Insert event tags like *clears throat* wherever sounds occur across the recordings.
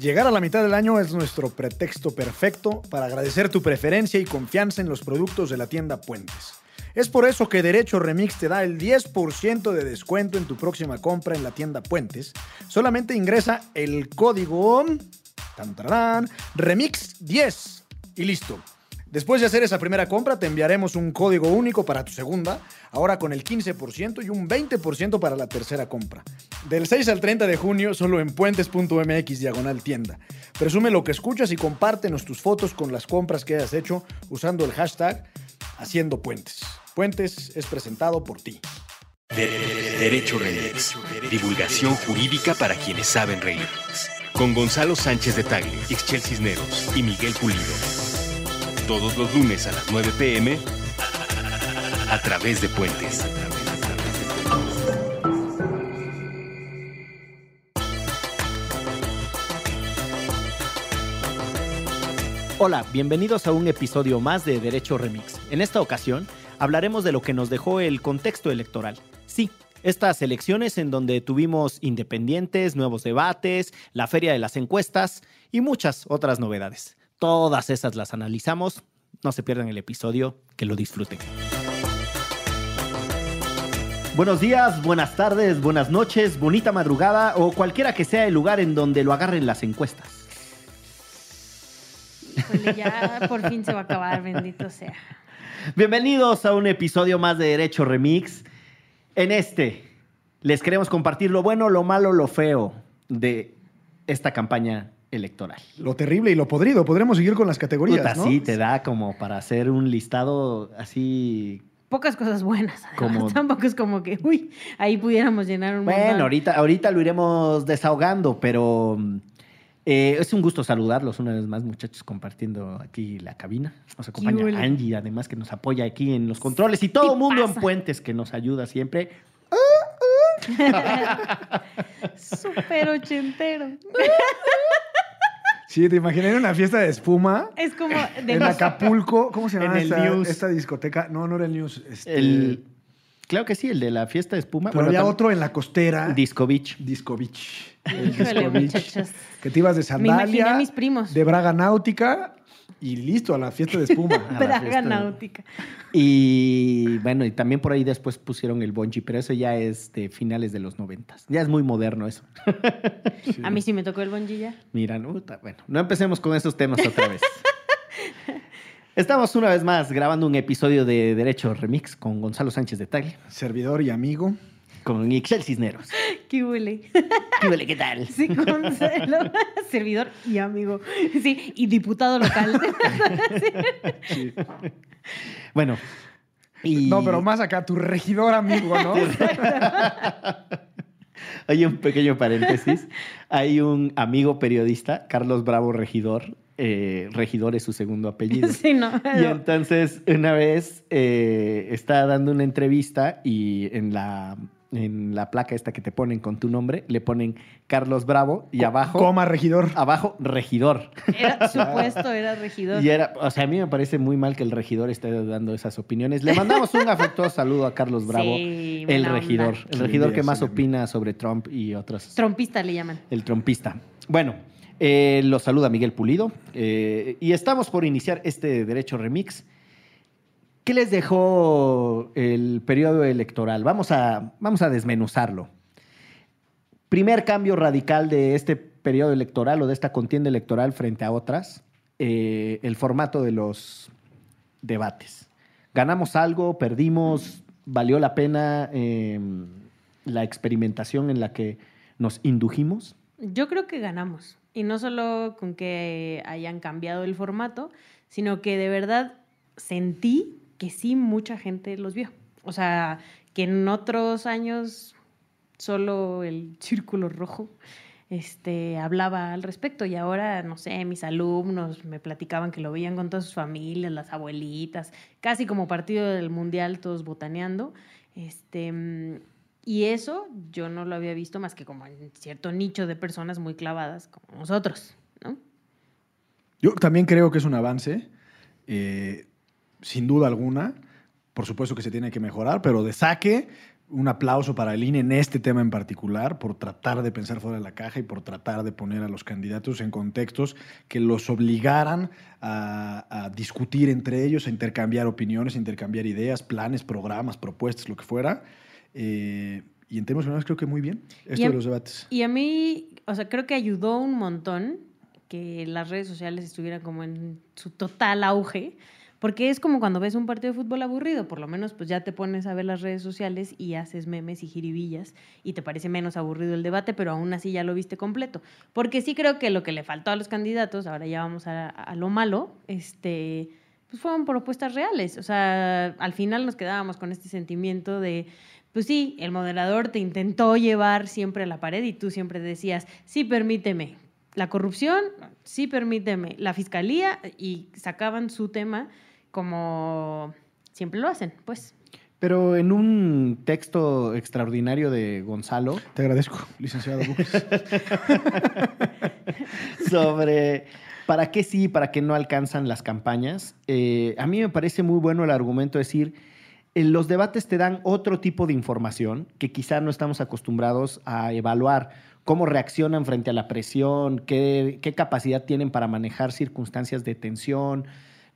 Llegar a la mitad del año es nuestro pretexto perfecto para agradecer tu preferencia y confianza en los productos de la tienda Puentes. Es por eso que Derecho Remix te da el 10% de descuento en tu próxima compra en la tienda Puentes. Solamente ingresa el código tan, Remix 10 y listo. Después de hacer esa primera compra, te enviaremos un código único para tu segunda, ahora con el 15% y un 20% para la tercera compra. Del 6 al 30 de junio, solo en puentes.mx diagonal tienda. Presume lo que escuchas y compártenos tus fotos con las compras que hayas hecho usando el hashtag Haciendo Puentes. Puentes es presentado por ti. Derecho Remix. Divulgación jurídica para quienes saben reír. Con Gonzalo Sánchez de Tagle, Ixchel Cisneros y Miguel Pulido. Todos los lunes a las 9 pm a través de Puentes. Hola, bienvenidos a un episodio más de Derecho Remix. En esta ocasión hablaremos de lo que nos dejó el contexto electoral. Sí, estas elecciones en donde tuvimos independientes, nuevos debates, la feria de las encuestas y muchas otras novedades. Todas esas las analizamos. No se pierdan el episodio, que lo disfruten. Buenos días, buenas tardes, buenas noches, bonita madrugada o cualquiera que sea el lugar en donde lo agarren las encuestas. Híjole, ya por fin se va a acabar, bendito sea. Bienvenidos a un episodio más de Derecho Remix. En este les queremos compartir lo bueno, lo malo, lo feo de esta campaña electoral. Lo terrible y lo podrido. Podremos seguir con las categorías, Puta, ¿no? sí, te da como para hacer un listado así. Pocas cosas buenas. además. Como- *laughs* Tampoco es como que, uy, ahí pudiéramos llenar un Bueno, montón. ahorita, ahorita lo iremos desahogando, pero mm, eh, es un gusto saludarlos una vez más, muchachos, compartiendo aquí la cabina. Nos acompaña. Angie, además, que nos apoya aquí en los controles y todo el mundo en. Puentes que nos ayuda siempre. *laughs* Súper ochentero. *laughs* Sí, te imaginé en una fiesta de espuma Es como de en Acapulco. ¿Cómo se llama esta, News. esta discoteca? No, no era el News. este, El, claro que sí, el de la fiesta de espuma. Pero Bueno, había otro en la costera. Disco Beach. Disco Beach. El Híjole, Disco Beach. muchachos. Que te ibas de Me imaginé a mis primos. de braga náutica y listo, a la fiesta de espuma. *laughs* A la Braga fiesta de- náutica. Y bueno, y también por ahí después pusieron el bungee, pero eso ya es de finales de los noventas. Ya es muy moderno eso. *laughs* Sí. A mí sí me tocó el bungee ya. Mira, no, bueno, no empecemos con esos temas otra vez. *laughs* Estamos una vez más grabando un episodio de Derecho Remix con Gonzalo Sánchez de Tagle, Servidor y amigo. Con Ixel Cisneros. *laughs* ¿Qué huele? *laughs* ¿Qué huele, ¿Qué tal? Sí, Gonzalo, *laughs* servidor y amigo. Sí, y diputado local. Bueno, y... No, pero más acá, tu regidor amigo, ¿no? Hay un pequeño paréntesis. Hay un amigo periodista, Carlos Bravo Regidor. eh, regidor es su segundo apellido. Sí, no. Y entonces una vez eh, está dando una entrevista y en la, en la placa esta que te ponen con tu nombre le ponen Carlos Bravo y abajo, Coma regidor. abajo regidor. Era, *laughs* supuesto, era regidor. Y era, o sea, a mí me parece muy mal que el regidor esté dando esas opiniones. Le mandamos un afectuoso saludo a Carlos Bravo, Sí, el onda. regidor, el regidor que más opina sobre Trump y otros. Trompista le llaman. El trompista. Bueno, eh, los saluda Miguel Pulido eh, y estamos por iniciar este Derecho Remix. ¿Qué les dejó el periodo electoral? Vamos a, vamos a desmenuzarlo. Primer cambio radical de este periodo electoral o de esta contienda electoral frente a otras, eh, el formato de los debates. ¿Ganamos algo? ¿Perdimos? ¿Valió la pena eh, la experimentación en la que nos indujimos? Yo creo que ganamos. Y no solo con que hayan cambiado el formato, sino que de verdad sentí que sí mucha gente los vio. O sea, que en otros años solo el círculo rojo este, hablaba al respecto y ahora, no sé, mis alumnos me platicaban que lo veían con todas sus familias, las abuelitas, casi como partido del mundial, todos botaneando. Este, mm, y eso yo no lo había visto más que como en cierto nicho de personas muy clavadas como nosotros, ¿no? Yo también creo que es un avance, eh, sin duda alguna. Por supuesto que se tiene que mejorar, pero de saque un aplauso para el INE en este tema en particular, por tratar de pensar fuera de la caja y por tratar de poner a los candidatos en contextos que los obligaran a, a discutir entre ellos, a intercambiar opiniones, a intercambiar ideas, planes, programas, propuestas, lo que fuera. Eh, y en términos generales creo que muy bien esto a- de los debates. Y a mí, o sea, creo que ayudó un montón que las redes sociales estuvieran como en su total auge, porque es como cuando ves un partido de fútbol aburrido, por lo menos pues ya te pones a ver las redes sociales y haces memes y jiribillas y te parece menos aburrido el debate, pero aún así ya lo viste completo. Porque sí creo que lo que le faltó a los candidatos, ahora ya vamos a, a lo malo, este, pues fueron propuestas reales. O sea, al final nos quedábamos con este sentimiento de, pues sí, el moderador te intentó llevar siempre a la pared y tú siempre decías, sí, permíteme. La corrupción, sí, permíteme. La fiscalía, y sacaban su tema como siempre lo hacen, pues. Pero en un texto extraordinario de Gonzalo Te agradezco, licenciado. *laughs* Sobre para qué sí y para qué no alcanzan las campañas, eh, a mí me parece muy bueno el argumento de decir, en los debates te dan otro tipo de información que quizá no estamos acostumbrados a evaluar, cómo reaccionan frente a la presión, qué, qué capacidad tienen para manejar circunstancias de tensión,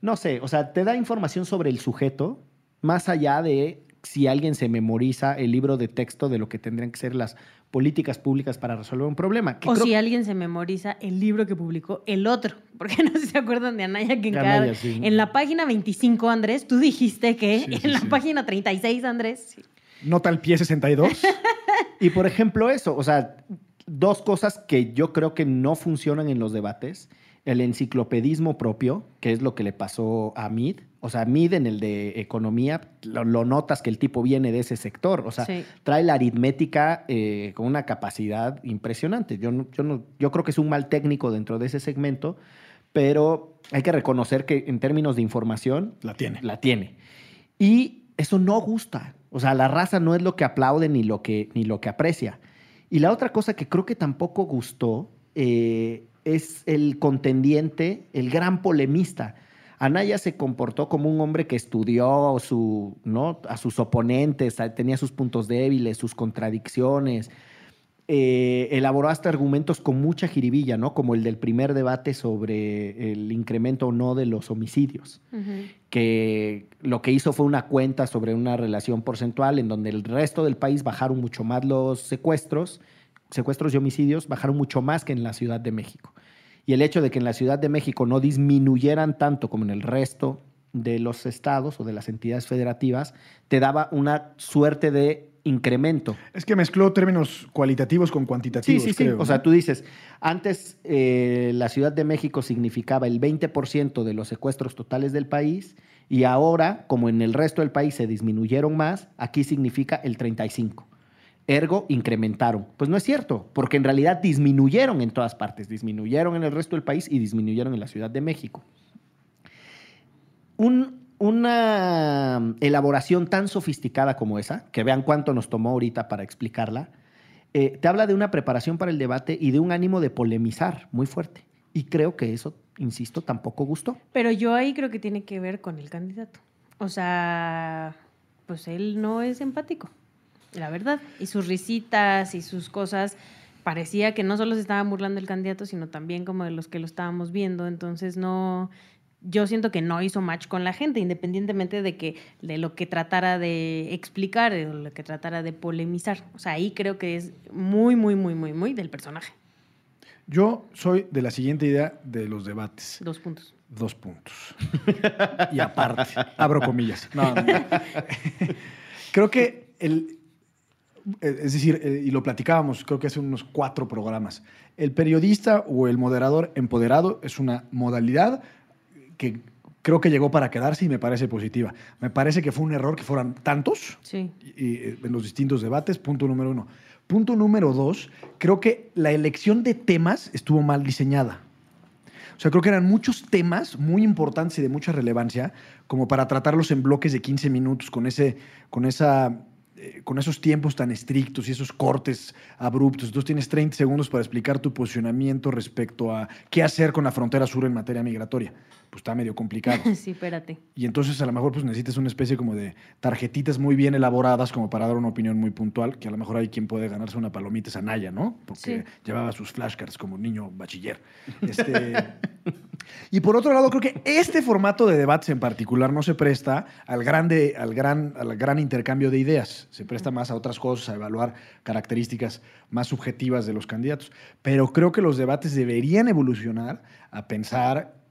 no sé, o sea, te da información sobre el sujeto, más allá de si alguien se memoriza el libro de texto de lo que tendrían que ser las políticas públicas para resolver un problema. que O creo- si alguien se memoriza el libro que publicó el otro. *laughs* Porque no sé si se acuerdan de Anaya que en, cada- sí. en la página 25, Andrés, tú dijiste que Sí, sí, en la sí. página 36, Andrés. sí. Nota al pie 62. *laughs* Y por ejemplo, eso, o sea, dos cosas que yo creo que no funcionan en los debates. El enciclopedismo propio, que es lo que le pasó a Mid. O sea, Mid en el de economía, lo, lo notas que el tipo viene de ese sector. O sea, Sí. trae la aritmética eh, con una capacidad impresionante. Yo, no- yo, no- yo creo que es un mal técnico dentro de ese segmento, pero hay que reconocer que en términos de información La tiene. la tiene. Y eso no gusta. O sea, la raza no es lo que aplaude ni lo que, ni lo que aprecia. Y la otra cosa que creo que tampoco gustó eh, es el contendiente, el gran polemista. Anaya se comportó como un hombre que estudió su, ¿no? a sus oponentes, tenía sus puntos débiles, sus contradicciones. Eh, elaboró hasta argumentos con mucha jiribilla, ¿no? Como el del primer debate sobre el incremento o no de los homicidios que lo que hizo fue una cuenta sobre una relación porcentual en donde el resto del país bajaron mucho más los secuestros, secuestros y homicidios bajaron mucho más que en la Ciudad de México. Y el hecho de que en la Ciudad de México no disminuyeran tanto como en el resto de los estados o de las entidades federativas, te daba una suerte de incremento. Es que mezcló términos cualitativos con cuantitativos. Sí, sí, sí. o sea, tú dices, antes eh, la Ciudad de México significaba el 20% de los secuestros totales del país y ahora, como en el resto del país se disminuyeron más, aquí significa el 35%. Ergo, incrementaron. Pues no es cierto, porque en realidad disminuyeron en todas partes. Disminuyeron en el resto del país y disminuyeron en la Ciudad de México. Un- una elaboración tan sofisticada como esa, que vean cuánto nos tomó ahorita para explicarla, eh, te habla de una preparación para el debate y de un ánimo de polemizar muy fuerte. Y creo que eso, insisto, tampoco gustó. Pero yo ahí creo que tiene que ver con el candidato. O sea, pues él no es empático, la verdad. Y sus risitas y sus cosas parecía que no solo se estaba burlando del candidato, sino también como de los que lo estábamos viendo. Entonces no, yo siento que no hizo match con la gente, independientemente de que de lo que tratara de explicar, de lo que tratara de polemizar. O sea, ahí creo que es muy, muy, muy, muy, muy del personaje. Yo soy de la siguiente idea de los debates. Dos puntos. Dos puntos. y aparte, abro comillas. No, no, no. Creo que el. Eh, Es decir, eh, y lo platicábamos, creo que hace unos cuatro programas. El periodista o el moderador empoderado es una modalidad que creo que llegó para quedarse y me parece positiva. Me parece que fue un error que fueran tantos Sí. y, en los distintos debates, punto número uno. Punto número dos, creo que la elección de temas estuvo mal diseñada. O sea, creo que eran muchos temas muy importantes y de mucha relevancia como para tratarlos en bloques de 15 minutos con, ese, con esa eh, con esos tiempos tan estrictos y esos cortes abruptos. Entonces tienes 30 segundos para explicar tu posicionamiento respecto a qué hacer con la frontera sur en materia migratoria. Pues está medio complicado. *laughs* Sí, espérate. Y entonces a lo mejor pues necesitas una especie como de tarjetitas muy bien elaboradas como para dar una opinión muy puntual, que a lo mejor hay quien puede ganarse una palomita es Anaya, ¿no? Porque Sí. llevaba sus flashcards como niño bachiller. Este, *laughs* y por otro lado, creo que este formato de debates en particular no se presta al, grande, al, gran, al gran intercambio de ideas. Se presta más a otras cosas, a evaluar características más subjetivas de los candidatos. Pero creo que los debates deberían evolucionar a pensar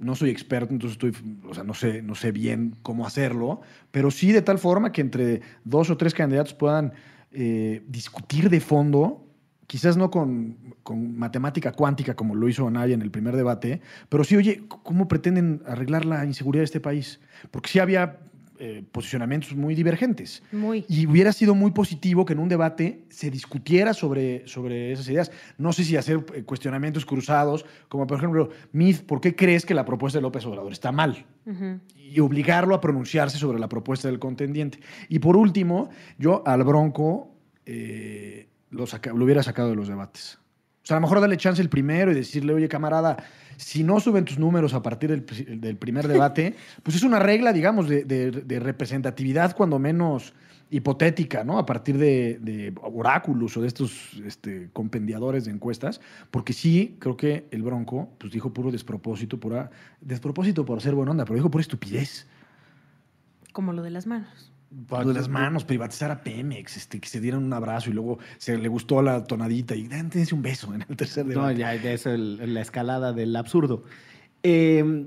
no soy experto, entonces estoy, o sea, no sé, no sé bien cómo hacerlo, pero sí de tal forma que entre dos o tres candidatos puedan eh, discutir de fondo, quizás no con, con matemática cuántica como lo hizo Anaya en el primer debate, pero sí, oye, ¿cómo pretenden arreglar la inseguridad de este país? Porque sí había eh, posicionamientos muy divergentes. Muy. Y hubiera sido muy positivo que en un debate se discutiera sobre, sobre esas ideas. No sé si hacer eh, cuestionamientos cruzados, como por ejemplo, Mith, ¿por qué crees que la propuesta de López Obrador está mal? Y obligarlo a pronunciarse sobre la propuesta del contendiente. Y por último, yo al Bronco eh, lo hubiera sacado de los debates. O sea, a lo mejor darle chance el primero y decirle, oye, camarada, si no suben tus números a partir del, pri- del primer *laughs* debate, pues es una regla, digamos, de, de- de representatividad cuando menos hipotética, ¿no? A partir de, de oráculos o de estos este, compendiadores de encuestas, porque sí, creo que el Bronco, pues dijo puro despropósito, pura, despropósito por ser buena onda, pero dijo pura estupidez. Como lo de las manos. De las manos, privatizar a Pemex, este, que se dieran un abrazo y luego se le gustó la tonadita y "Dan, dense un beso *laughs* en el tercer No, debate. ya ya es el- la escalada del absurdo. Eh,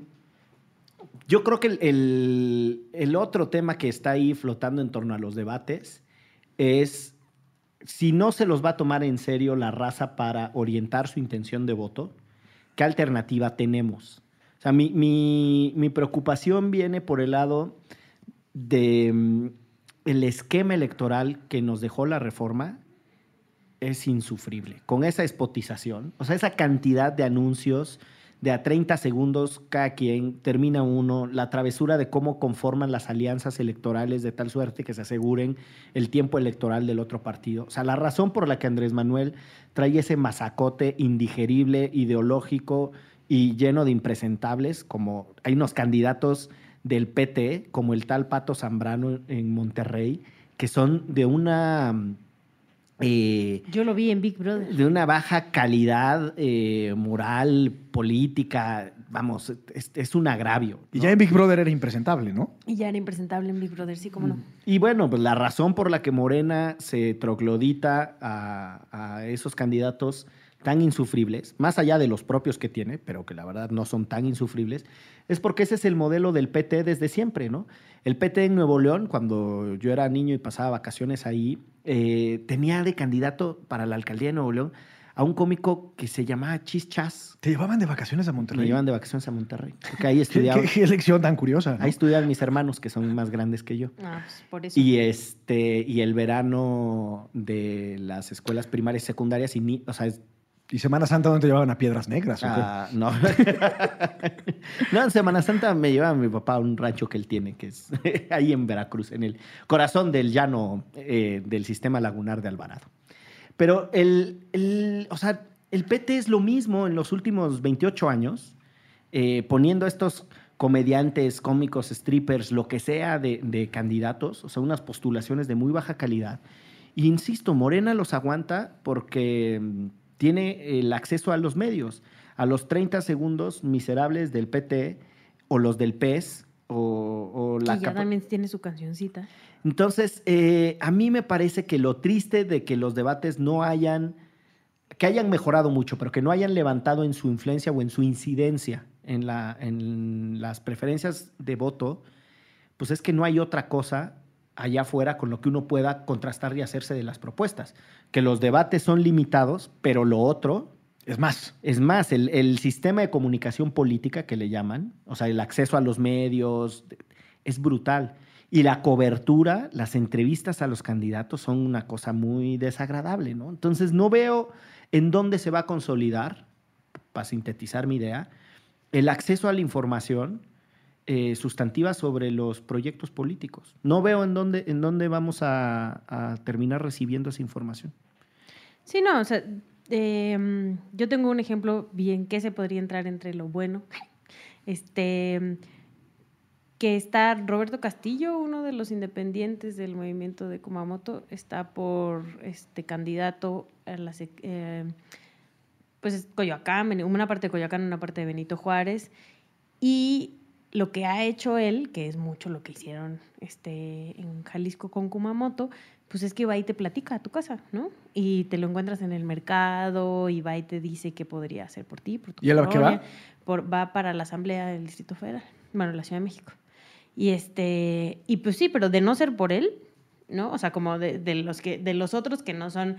yo creo que el, el- el otro tema que está ahí flotando en torno a los debates es si no se los va a tomar en serio la raza para orientar su intención de voto, ¿qué alternativa tenemos? O sea, mi, mi- mi preocupación viene por el lado de mm, el esquema electoral que nos dejó la reforma es insufrible. Con esa espotización, o sea, esa cantidad de anuncios de a 30 segundos cada quien, termina uno, la travesura de cómo conforman las alianzas electorales de tal suerte que se aseguren el tiempo electoral del otro partido. O sea, la razón por la que Andrés Manuel trae ese masacote indigerible, ideológico y lleno de impresentables, como hay unos candidatos del PT, como el tal Pato Zambrano en Monterrey, que son de una... mm, eh, Yo lo vi en Big Brother. de una baja calidad eh, moral, política, vamos, es, es un agravio. Y ya en Big Brother era impresentable, ¿no? Y ya era impresentable en Big Brother, sí, cómo no. Y bueno, pues la razón por la que Morena se troglodita a, a esos candidatos tan insufribles, más allá de los propios que tiene, pero que la verdad no son tan insufribles, es porque ese es el modelo del PT desde siempre, ¿no? El PT en Nuevo León, cuando yo era niño y pasaba vacaciones ahí, eh, tenía de candidato para la alcaldía de Nuevo León a un cómico que se llamaba Chis Chas. Te llevaban de vacaciones a Me Monterrey. llevan de vacaciones a Monterrey. Porque ahí *laughs* ¿Qué, estudiaban, qué- qué elección tan curiosa. ¿no? ahí estudiaban mis hermanos, que son más grandes que yo. Ah, pues por eso. Y este, y el verano de las escuelas primarias y secundarias, y ni, o sea, es- ¿Y Semana Santa dónde te llevaban a Piedras Negras? ah, no. *laughs* no, en Semana Santa me llevaba mi papá a un rancho que él tiene, que es *laughs* ahí en Veracruz, en el corazón del llano eh, del sistema lagunar de Alvarado. Pero el, o sea, el PT es lo mismo en los últimos 28 años, eh, poniendo estos comediantes, cómicos, strippers, lo que sea de, candidatos, o sea, unas postulaciones de muy baja calidad. Y insisto, Morena los aguanta porque mm, tiene el acceso a los medios, a los 30 segundos miserables del PT o los del PES o, o la y ya también tiene su cancioncita. entonces, eh, a mí me parece que lo triste de que los debates no hayan, que hayan mejorado mucho, pero que no hayan levantado en su influencia o en su incidencia en, la, en las preferencias de voto, pues es que no hay otra cosa allá afuera con lo que uno pueda contrastar y hacerse de las propuestas. Que los debates son limitados, pero lo otro, Es más, es más, el, el sistema de comunicación política que le llaman, o sea, el acceso a los medios, es brutal. Y la cobertura, las entrevistas a los candidatos son una cosa muy desagradable, ¿no? Entonces no veo en dónde se va a consolidar, para sintetizar mi idea, el acceso a la información eh, sustantiva sobre los proyectos políticos. No veo en dónde, en dónde vamos a, terminar recibiendo esa información. Sí, no, o sea, eh, yo tengo un ejemplo bien que se podría entrar entre lo bueno. *laughs* Este, que está Roberto Castillo, uno de los independientes del movimiento de Kumamoto, está por este candidato a la eh, pues Coyoacán, una parte de Coyoacán, una parte de Benito Juárez. Y lo que ha hecho él, que es mucho lo que hicieron este, en Jalisco con Kumamoto, pues es que va y te platica a tu casa, ¿no? Y te lo encuentras en el mercado y va y te dice qué podría hacer por ti, por tu ¿Y a qué va? Por, va para la Asamblea del Distrito Federal, bueno, la Ciudad de México. Y este, y pues sí, pero de no ser por él, ¿no? O sea, como de, de los que, de los otros que no son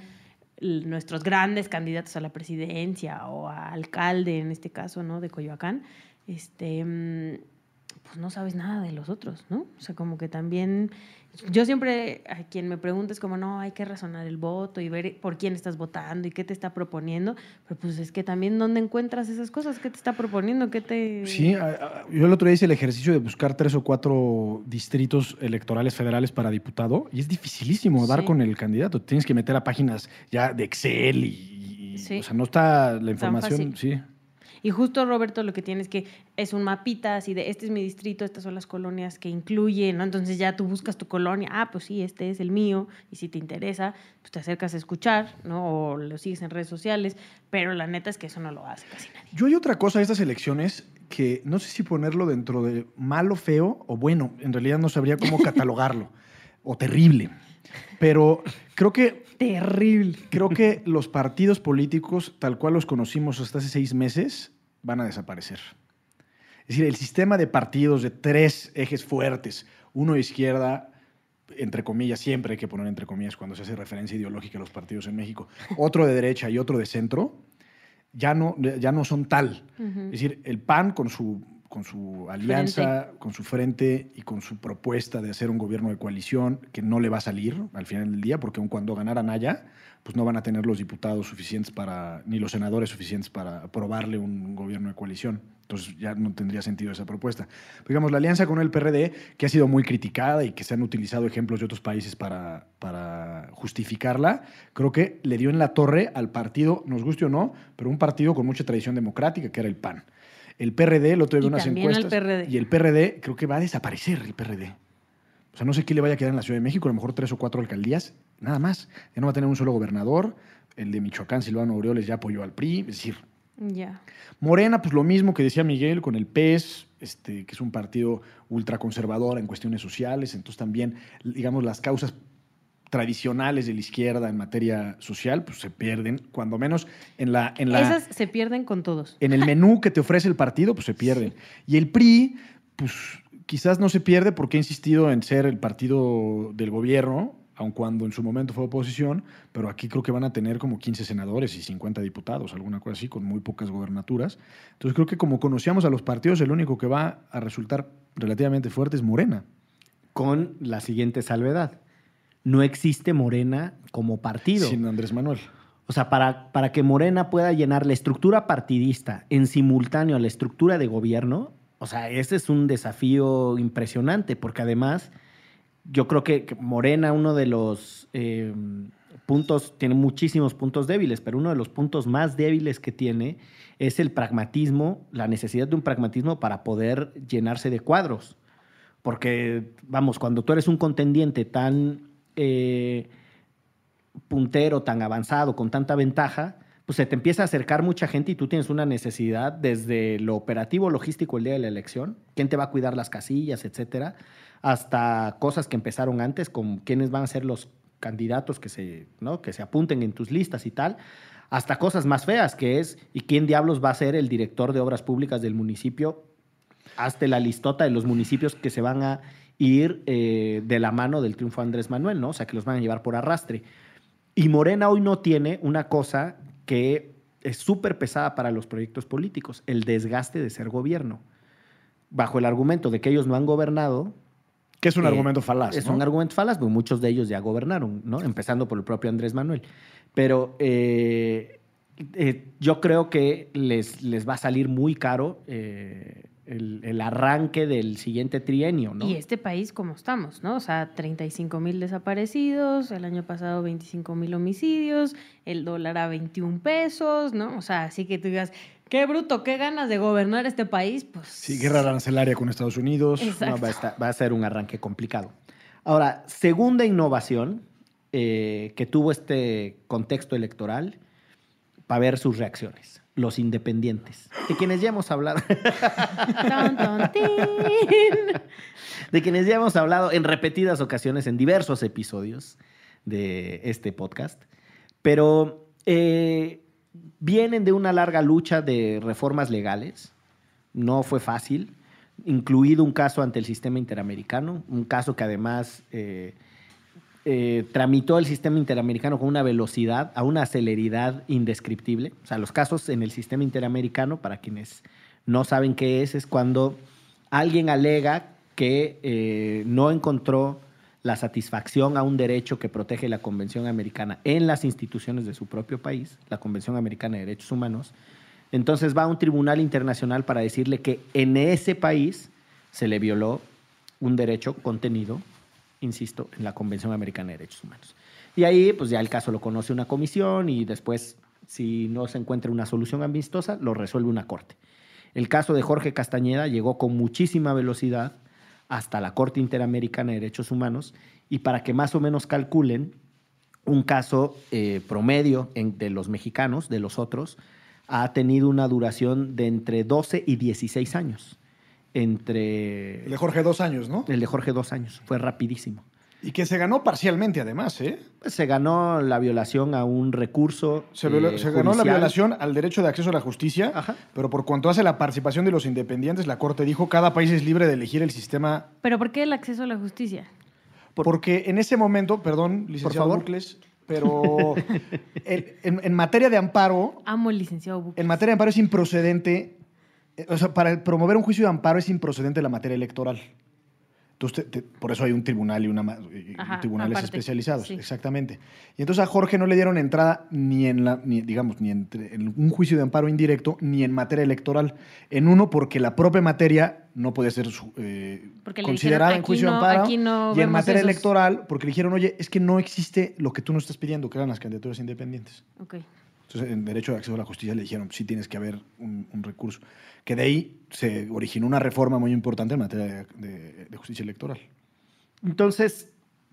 nuestros grandes candidatos a la presidencia o a alcalde, en este caso, ¿no? De Coyoacán, este, mm, pues no sabes nada de los otros, ¿no? O sea, como que también, yo siempre a quien me pregunta es como, no, hay que razonar el voto y ver por quién estás votando y qué te está proponiendo, pero pues es que también dónde encuentras esas cosas, qué te está proponiendo, qué te... Sí, yo el otro día hice el ejercicio de buscar tres o cuatro distritos electorales federales para diputado y es dificilísimo dar con el candidato, tienes que meter a páginas ya de Excel y, o sea, no está la información, sí. Y justo Roberto lo que tiene es que es un mapita así de este es mi distrito, estas son las colonias que incluye, ¿no? Entonces ya tú buscas tu colonia, ah, pues sí, este es el mío, y si te interesa, pues te acercas a escuchar, ¿no? O lo sigues en redes sociales, pero la neta es que eso no lo hace casi nadie. Yo hay otra cosa de estas elecciones que no sé si ponerlo dentro de malo, feo o bueno, en realidad no sabría cómo *laughs* catalogarlo, o terrible. Pero creo que Terrible. Creo que los partidos políticos, tal cual los conocimos hasta hace seis meses, van a desaparecer. Es decir, el sistema de partidos de tres ejes fuertes, uno de izquierda, entre comillas, siempre hay que poner entre comillas cuando se hace referencia ideológica a los partidos en México, otro de derecha y otro de centro, ya no, ya no son tal. Es decir, el PAN con su con su alianza, con su frente y con su propuesta de hacer un gobierno de coalición que no le va a salir al final del día, porque aun cuando ganaran allá, pues no van a tener los diputados suficientes para, ni los senadores suficientes para aprobarle un gobierno de coalición. Entonces ya no tendría sentido esa propuesta. digamos, la alianza con el PRD, que ha sido muy criticada y que se han utilizado ejemplos de otros países para, para justificarla, creo que le dio en la torre al partido, nos guste o no, pero un partido con mucha tradición democrática, que era el PAN. El PRD, lo tuve unas encuestas. Y el PRD, creo que va a desaparecer el PRD. O sea, no sé qué le vaya a quedar en la Ciudad de México, a lo mejor tres o cuatro alcaldías, nada más. Ya no va a tener un solo gobernador. El de Michoacán, Silvano Aureoles, ya apoyó al PRI. Es decir, ya. Morena, pues lo mismo que decía Miguel con el PES, este, que es un partido ultraconservador en cuestiones sociales. Entonces también, digamos, las causas tradicionales de la izquierda en materia social, pues se pierden, cuando menos en la... En la Esas se pierden con todos. En el menú que te ofrece el partido, pues se pierden. Y el PRI, pues quizás no se pierde porque ha insistido en ser el partido del gobierno, aun cuando en su momento fue oposición, pero aquí creo que van a tener como 15 senadores y 50 diputados, alguna cosa así, con muy pocas gobernaturas. Entonces creo que como conocíamos a los partidos, el único que va a resultar relativamente fuerte es Morena. Con la siguiente salvedad no existe Morena como partido. Sin Andrés Manuel. O sea, para, para que Morena pueda llenar la estructura partidista en simultáneo a la estructura de gobierno, o sea, ese es un desafío impresionante, porque además yo creo que Morena, uno de los eh, puntos, tiene muchísimos puntos débiles, pero uno de los puntos más débiles que tiene es el pragmatismo, la necesidad de un pragmatismo para poder llenarse de cuadros. Porque, vamos, cuando tú eres un contendiente tan eh, puntero, tan avanzado, con tanta ventaja, pues se te empieza a acercar mucha gente y tú tienes una necesidad desde lo operativo, logístico el día de la elección, quién te va a cuidar las casillas, etcétera, hasta cosas que empezaron antes, con quiénes van a ser los candidatos que se, ¿no? que se apunten en tus listas y tal, hasta cosas más feas, que es, ¿y quién diablos va a ser el director de obras públicas del municipio? Hazte la listota de los municipios que se van a ir eh, de la mano del triunfo de Andrés Manuel, ¿no? O sea, que los van a llevar por arrastre. Y Morena hoy no tiene una cosa que es súper pesada para los proyectos políticos, el desgaste de ser gobierno. Bajo el argumento de que ellos no han gobernado. Que es un eh, argumento falaz. Es un argumento falaz, porque muchos de ellos ya gobernaron, ¿no? Empezando por el propio Andrés Manuel. Pero eh, yo creo que les, les va a salir muy caro el, el arranque del siguiente trienio, ¿no? Y este país, como estamos, ¿no? O sea, 35 mil desaparecidos, el año pasado 25 mil homicidios, el dólar a 21 pesos, ¿no? O sea, así que tú digas, qué bruto, qué ganas de gobernar este país, pues... Sí, guerra arancelaria con Estados Unidos. Exacto. No, va, a estar- va a ser un arranque complicado. Ahora, segunda innovación eh, que tuvo este contexto electoral para ver sus reacciones. Los independientes, de quienes ya hemos hablado, de quienes ya hemos hablado en repetidas ocasiones en diversos episodios de este podcast, pero eh, vienen de una larga lucha de reformas legales. No fue fácil, incluido un caso ante el sistema interamericano, un caso que además eh, eh, tramitó el sistema interamericano con una velocidad, a una celeridad indescriptible. O sea, los casos en el sistema interamericano, para quienes no saben qué es, es cuando alguien alega que eh, no encontró la satisfacción a un derecho que protege la Convención Americana en las instituciones de su propio país, la Convención Americana de Derechos Humanos, entonces va a un tribunal internacional para decirle que en ese país se le violó un derecho contenido, insisto, en la Convención Americana de Derechos Humanos. Y ahí, pues ya el caso lo conoce una comisión y después, si no se encuentra una solución amistosa, lo resuelve una corte. El caso de Jorge Castañeda llegó con muchísima velocidad hasta la Corte Interamericana de Derechos Humanos y para que más o menos calculen un caso eh, promedio de los mexicanos, de los otros, ha tenido una duración de entre 12 y 16 años. Entre El de Jorge, dos años, ¿no? el de Jorge, dos años. Fue rapidísimo. Y que se ganó parcialmente, además, ¿eh? Pues se ganó la violación a un recurso. Se, violó- eh, se ganó la violación al derecho de acceso a la justicia, Ajá. pero por cuanto hace la participación de los independientes, la Corte dijo cada país es libre de elegir el sistema. Pero ¿por qué el acceso a la justicia? Por- Porque en ese momento, perdón, licenciado favor. Bucles, pero el- en, en materia de amparo, Amo el licenciado Buques. en materia de amparo es improcedente, o sea, para promover un juicio de amparo es improcedente la materia electoral. Entonces, te- te- por eso hay un tribunal y, una, y Ajá, tribunales aparte, especializados, sí. exactamente. Y entonces a Jorge no le dieron entrada ni en la, ni, digamos, ni entre- en un juicio de amparo indirecto, ni en materia electoral. En uno, porque la propia materia no puede ser eh, considerada dijeron, en juicio aquí de no- amparo. no y en materia esos. electoral, porque le dijeron, oye, es que no existe lo que tú no estás pidiendo, que eran las candidaturas independientes. Ok. Entonces, en derecho de acceso a la justicia le dijeron, sí tienes que haber un, un recurso. Que de ahí se originó una reforma muy importante en materia de, justicia electoral. Entonces,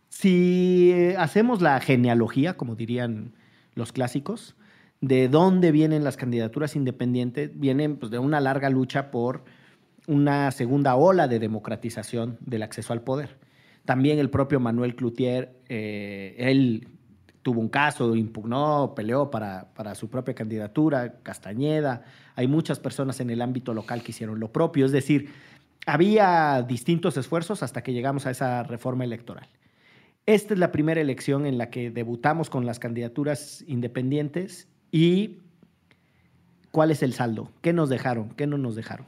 si eh, hacemos la genealogía, como dirían los clásicos, de dónde vienen las candidaturas independientes, vienen pues, de una larga lucha por una segunda ola de democratización del acceso al poder. También el propio Manuel Cloutier, eh, él tuvo un caso, impugnó, peleó para, para su propia candidatura, Castañeda. Hay muchas personas en el ámbito local que hicieron lo propio. Es decir, había distintos esfuerzos hasta que llegamos a esa reforma electoral. Esta es la primera elección en la que debutamos con las candidaturas independientes y ¿cuál es el saldo? ¿Qué nos dejaron? ¿Qué no nos dejaron?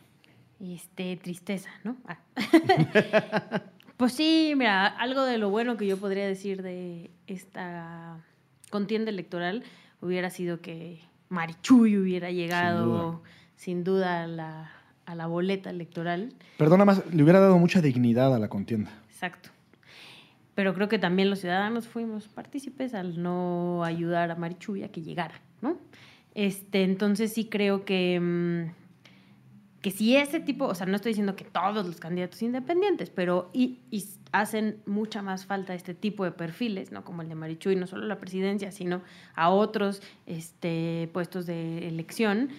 Este, tristeza, ¿no? Ah. *laughs* pues sí, mira, algo de lo bueno que yo podría decir de esta contienda electoral hubiera sido que Marichuy hubiera llegado sin duda, a, la, a la boleta electoral. Perdona más, le hubiera dado mucha dignidad a la contienda. Exacto. Pero creo que también los ciudadanos fuimos partícipes al no ayudar a Marichuy a que llegara, ¿no? Este, entonces sí creo que, mm, que si ese tipo, o sea, no estoy diciendo que todos los candidatos independientes, pero y, hacen mucha más falta este tipo de perfiles, ¿no? Como el de Marichuy, no solo a la presidencia, sino a otros este, puestos de elección.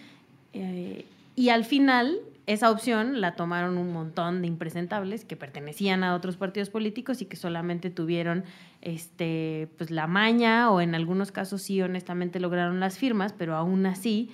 Eh, y al final, esa opción la tomaron un montón de impresentables que pertenecían a otros partidos políticos y que solamente tuvieron este, pues, la maña o en algunos casos sí honestamente lograron las firmas, pero aún así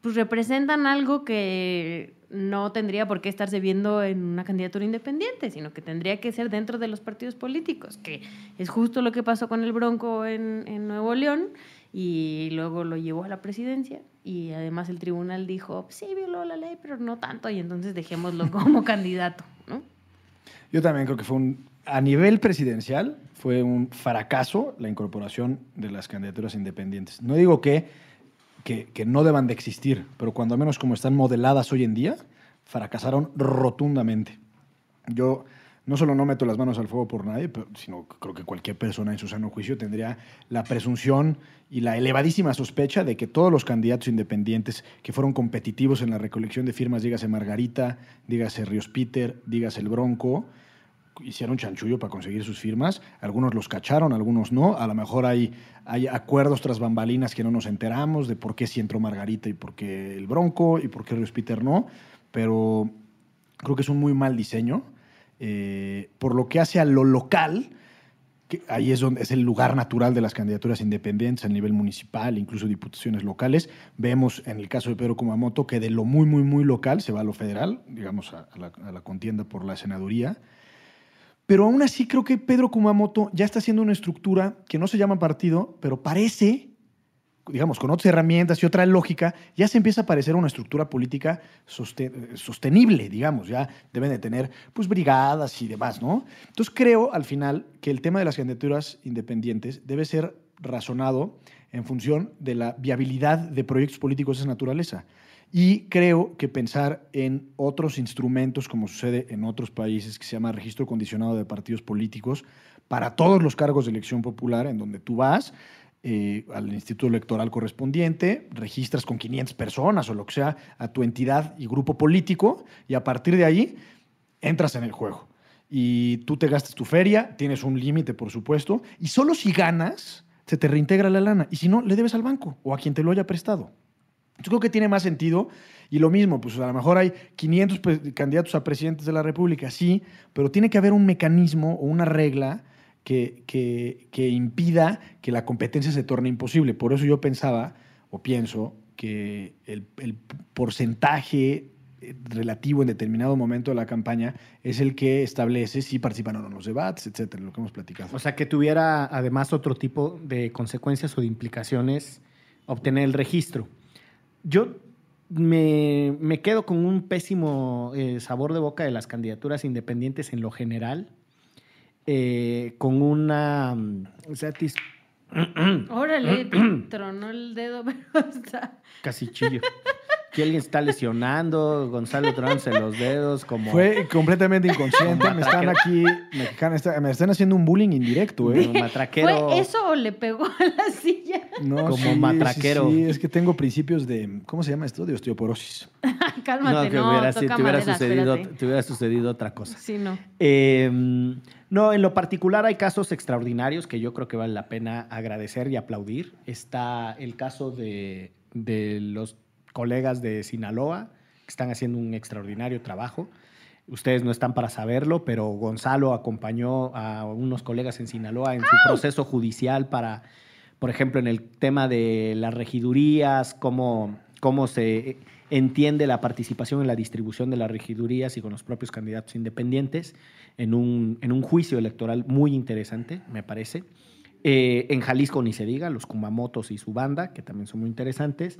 pues representan algo que no tendría por qué estarse viendo en una candidatura independiente, sino que tendría que ser dentro de los partidos políticos, que es justo lo que pasó con el Bronco en, en Nuevo León y luego lo llevó a la presidencia y además el tribunal dijo, sí, violó la ley, pero no tanto, y entonces dejémoslo *laughs* como candidato, ¿no? Yo también creo que fue un, a nivel presidencial, fue un fracaso la incorporación de las candidaturas independientes. No digo que, que, que no deban de existir, pero cuando menos como están modeladas hoy en día, fracasaron rotundamente. Yo no solo no meto las manos al fuego por nadie, pero, sino creo que cualquier persona en su sano juicio tendría la presunción y la elevadísima sospecha de que todos los candidatos independientes que fueron competitivos en la recolección de firmas, dígase Margarita, dígase Ríos Peter, dígase El Bronco, hicieron chanchullo para conseguir sus firmas. Algunos los cacharon, algunos no. A lo mejor hay, hay acuerdos tras bambalinas que no nos enteramos de por qué sí entró Margarita y por qué el Bronco y por qué Ríos Peter no. Pero creo que es un muy mal diseño. Eh, por lo que hace a lo local, que ahí es donde es el lugar natural de las candidaturas independientes a nivel municipal, incluso diputaciones locales. Vemos en el caso de Pedro Kumamoto que de lo muy, muy, muy local se va a lo federal, digamos, a la contienda por la senaduría. Pero aún así creo que Pedro Kumamoto ya está haciendo una estructura que no se llama partido, pero parece digamos, con otras herramientas y otra lógica, ya se empieza a parecer una estructura política sostenible, digamos, ya deben de tener pues brigadas y demás, ¿no? Entonces creo al final que el tema de las candidaturas independientes debe ser razonado en función de la viabilidad de proyectos políticos de esa naturaleza. Y creo que pensar en otros instrumentos, como sucede en otros países, que se llama registro condicionado de partidos políticos, para todos los cargos de elección popular, en donde tú vas, eh, al instituto electoral correspondiente, registras con 500 personas o lo que sea a tu entidad y grupo político y a partir de ahí entras en el juego. Y tú te gastas tu feria, tienes un límite, por supuesto, y solo si ganas, se te reintegra la lana. Y si no, le debes al banco o a quien te lo haya prestado. Yo creo que tiene más sentido. Y lo mismo, pues a lo mejor hay 500 candidatos a presidentes de la República, sí, pero tiene que haber un mecanismo o una regla que, que, impida que la competencia se torne imposible. Por eso yo pensaba o pienso que el, el porcentaje eh, relativo en determinado momento de la campaña es el que establece si participan o no en los debates, etcétera, lo que hemos platicado. O sea, que tuviera además otro tipo de consecuencias o de implicaciones obtener el registro. Yo me, me quedo con un pésimo eh, sabor de boca de las candidaturas independientes en lo general eh, con una mm, satis Órale, *clears throat* tronó el dedo, *laughs* pero está. Casi chillo. Que alguien está lesionando, Gonzalo tronándose los dedos, como. Fue completamente inconsciente. me están aquí, me, me, están haciendo un bullying indirecto, ¿eh? Como matraquero. ¿Fue eso o le pegó a la silla? No, como matraquero. Sí, es que tengo principios de. ¿Cómo se llama esto? De osteoporosis. *laughs* Cálmate, no. Que no, hubiera, te, hubiera sucedido, te hubiera sucedido otra cosa. Sí, no. Eh, no, en lo particular hay casos extraordinarios que yo creo que vale la pena agradecer y aplaudir. Está el caso de, los colegas de Sinaloa, que están haciendo un extraordinario trabajo. Ustedes no están para saberlo, pero Gonzalo acompañó a unos colegas en Sinaloa en su proceso judicial para, por ejemplo, en el tema de las regidurías, cómo, cómo se entiende la participación en la distribución de las regidurías y con los propios candidatos independientes en un, en un juicio electoral muy interesante, me parece. Eh, en Jalisco ni se diga, los Kumamotos y su banda, que también son muy interesantes.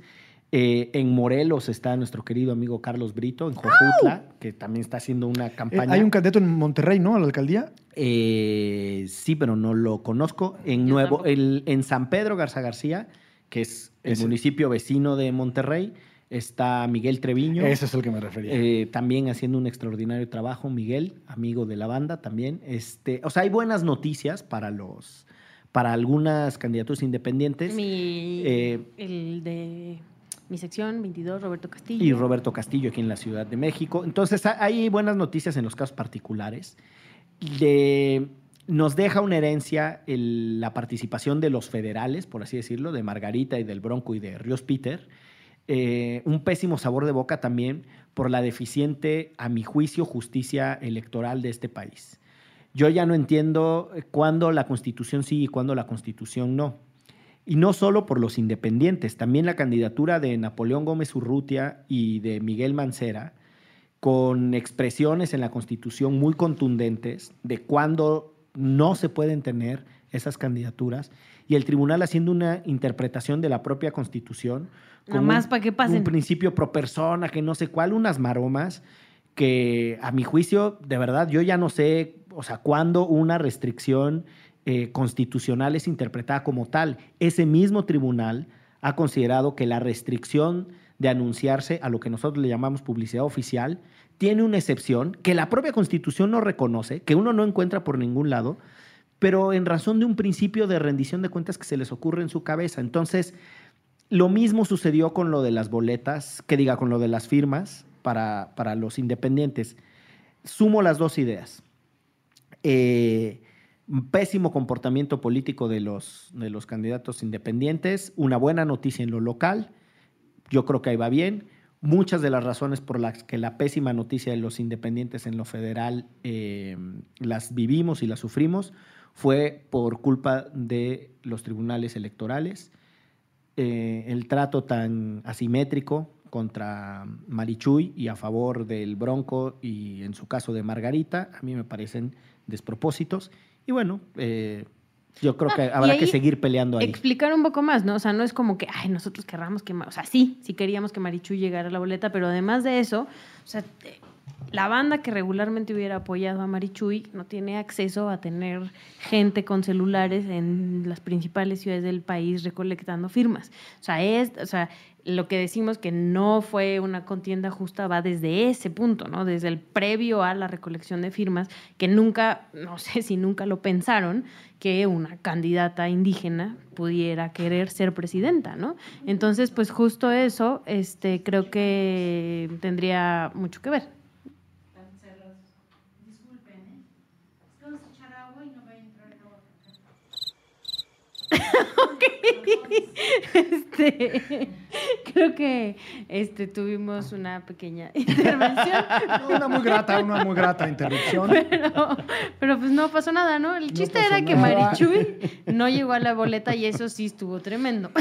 Eh, en Morelos está nuestro querido amigo Carlos Brito, en Jojutla, que también está haciendo una eh, campaña. hay un candidato en Monterrey, ¿no? A la alcaldía. sí, pero no lo conozco. En, Nuevo, el, en San Pedro Garza García, que es el municipio vecino de Monterrey, Está Miguel Treviño. Ese es el que me refería. Eh, también haciendo un extraordinario trabajo. Miguel, amigo de la banda también. Este, o sea, hay buenas noticias para los para algunas candidaturas independientes. Mi, eh, el de mi sección 22, Roberto Castillo. Y Roberto Castillo aquí en la Ciudad de México. Entonces, hay buenas noticias en los casos particulares. nos deja una herencia la participación de los federales, por así decirlo, de Margarita y del Bronco y de Ríos Peter eh, un pésimo sabor de boca también por la deficiente, a mi juicio, justicia electoral de este país. Yo ya no entiendo cuándo la constitución sí y cuándo la constitución no. Y no solo por los independientes, también la candidatura de Napoleón Gómez Urrutia y de Miguel Mancera, con expresiones en la constitución muy contundentes de cuándo no se pueden tener esas candidaturas, y el tribunal haciendo una interpretación de la propia constitución más para que pasen. Un principio pro persona, que no sé cuál, unas maromas que a mi juicio, de verdad, yo ya no sé, o sea, cuándo una restricción eh, constitucional es interpretada como tal. Ese mismo tribunal ha considerado que la restricción de anunciarse a lo que nosotros le llamamos publicidad oficial, tiene una excepción que la propia Constitución no reconoce, que uno no encuentra por ningún lado, pero en razón de un principio de rendición de cuentas que se les ocurre en su cabeza. Entonces, lo mismo sucedió con lo de las boletas, que diga, con lo de las firmas para, para los independientes. Sumo las dos ideas. Eh, pésimo comportamiento político de los, de los candidatos independientes, una buena noticia en lo local, yo creo que ahí va bien. Muchas de las razones por las que la pésima noticia de los independientes en lo federal eh, las vivimos y las sufrimos fue por culpa de los tribunales electorales. Eh, el trato tan asimétrico contra Marichuy y a favor del Bronco y en su caso de Margarita, a mí me parecen despropósitos. Y bueno, eh, yo creo que habrá que seguir peleando ahí. Explicar un poco más, ¿no? O sea, no es como que, ay, nosotros querramos que, o sea, sí, sí queríamos que Marichu llegara a la boleta, pero además de eso, o sea, la banda que regularmente hubiera apoyado a Marichuy no tiene acceso a tener gente con celulares en las principales ciudades del país recolectando firmas. O sea, es, o sea, lo que decimos que no fue una contienda justa va desde ese punto, ¿no? Desde el previo a la recolección de firmas, que nunca, no sé si nunca lo pensaron, que una candidata indígena pudiera querer ser presidenta, ¿no? Entonces, pues justo eso, este, creo que tendría mucho que ver. *laughs* Ok. Este, creo que este, tuvimos una pequeña *laughs* intervención, una muy grata, una muy grata interrupción. *laughs* pero, pero pues no pasó nada, ¿no? El chiste era que. Marichuy no llegó a la boleta y eso sí estuvo tremendo.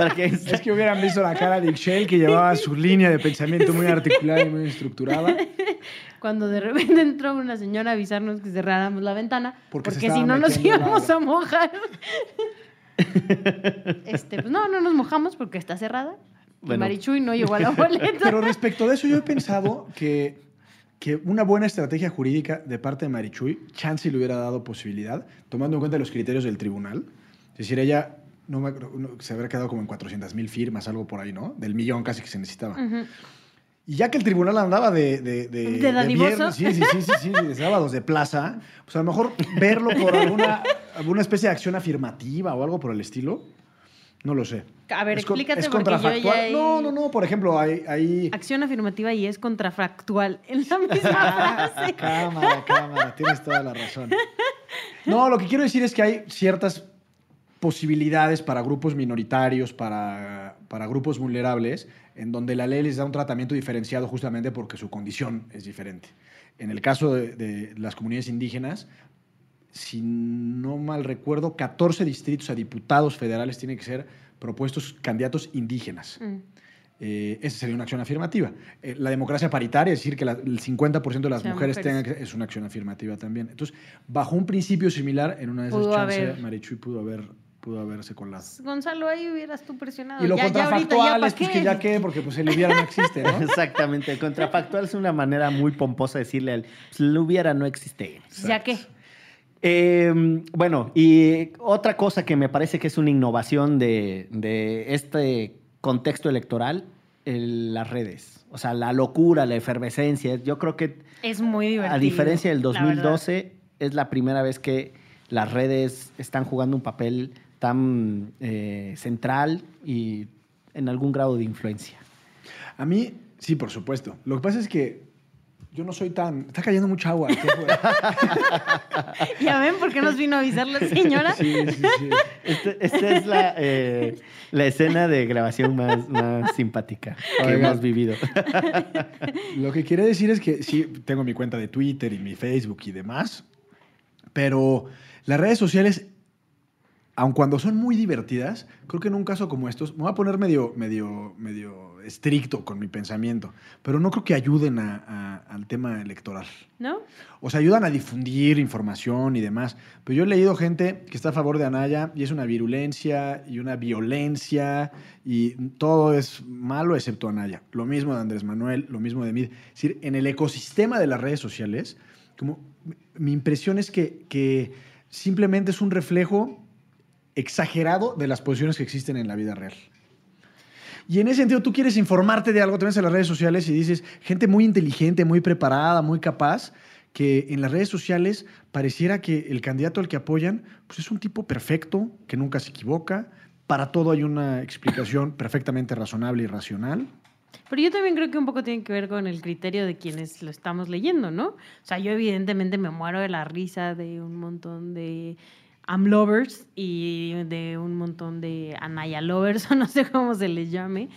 Para que Es que hubieran visto la cara de Ixchel que llevaba su línea de pensamiento muy articulada y muy estructurada. Cuando de repente entró una señora a avisarnos que cerráramos la ventana, Porque porque, si no nos íbamos a mojar. Este, pues no, no nos mojamos porque está cerrada. Y Bueno. Marichuy no llegó a la boleta. Pero respecto de eso, yo he pensado que, que una buena estrategia jurídica de parte de Marichuy, chance le hubiera dado posibilidad, tomando en cuenta los criterios del tribunal. Es decir, ella no me acuerdo, no, se habría quedado como en 400 mil firmas, algo por ahí, ¿no? Del millón casi que se necesitaba. Y ya que el tribunal andaba de... ¿De, de, ¿De dadivoso? viernes, sí, sí, sí, sí, sí, de sábados de plaza, pues a lo mejor verlo por alguna, alguna especie de acción afirmativa o algo por el estilo, no lo sé. A ver, Es con- explícate es yo contrafactual. No, no, no, por ejemplo, hay... hay... Acción afirmativa y es contrafactual *laughs* en la misma frase. *laughs* cámara, cámara, tienes toda la razón. No, lo que quiero decir es que hay ciertas posibilidades para grupos minoritarios, para, para grupos vulnerables, en donde la ley les da un tratamiento diferenciado justamente porque su condición es diferente. En el caso de, de las comunidades indígenas, si no mal recuerdo, 14 distritos a diputados federales tienen que ser propuestos candidatos indígenas. Mm. Eh, esa sería una acción afirmativa. Eh, la democracia paritaria, es decir, que la- el 50% de las mujeres, mujeres. tengan que, es una acción afirmativa también. Entonces, bajo un principio similar, en una de esas Pudo chances, haber. Marichuy pudo, haber, pudo haberse colado. Gonzalo, ahí hubieras tú presionado. Y lo ya, ya ahorita, contrafactual ya, ¿pa' es pues, que ya qué, porque pues el hubiera no existe, ¿no? *laughs* Exactamente. El contrafactual es una manera muy pomposa de decirle al pues, lo hubiera no existe. ¿Ya qué? Eh, bueno, y otra cosa que me parece que es una innovación de, de este contexto electoral, el- las redes. O sea, la locura, la efervescencia. Yo creo que Es muy divertido. a diferencia del la verdad. 2012, es la primera vez que las redes están jugando un papel tan eh, central y en algún grado de influencia. A mí, sí, por supuesto. Lo que pasa es que yo no soy tan... Está cayendo mucha agua. *laughs* ¿Ya ven por qué nos vino a avisar la señora? Sí, sí, sí. Este- Esta es la, eh, la escena de grabación más, más simpática que Oigan. hemos vivido. Lo que quiere decir es que sí, tengo mi cuenta de Twitter y mi Facebook y demás, pero las redes sociales, aun cuando son muy divertidas, creo que en un caso como estos, me voy a poner medio, medio, medio estricto con mi pensamiento, pero no creo que ayuden a- a- al tema electoral. ¿No? O sea, ayudan a difundir información y demás. Pero yo he leído gente que está a favor de Anaya y es una virulencia y una violencia y todo es malo excepto Anaya. Lo mismo de Andrés Manuel, lo mismo de Mid. Es decir, en el ecosistema de las redes sociales, como mi- impresión es que, que simplemente es un reflejo exagerado de las posiciones que existen en la vida real. Y en ese sentido, tú quieres informarte de algo, te ves en las redes sociales y dices, gente muy inteligente, muy preparada, muy capaz, que en las redes sociales pareciera que el candidato al que apoyan pues es un tipo perfecto, que nunca se equivoca, para todo hay una explicación perfectamente razonable y racional. Pero yo también creo que un poco tiene que ver con el criterio de quienes lo estamos leyendo, ¿no? O sea, yo evidentemente me muero de la risa de un montón de Amlovers y de un montón de Anaya Lovers, *laughs* o no sé cómo se les llame,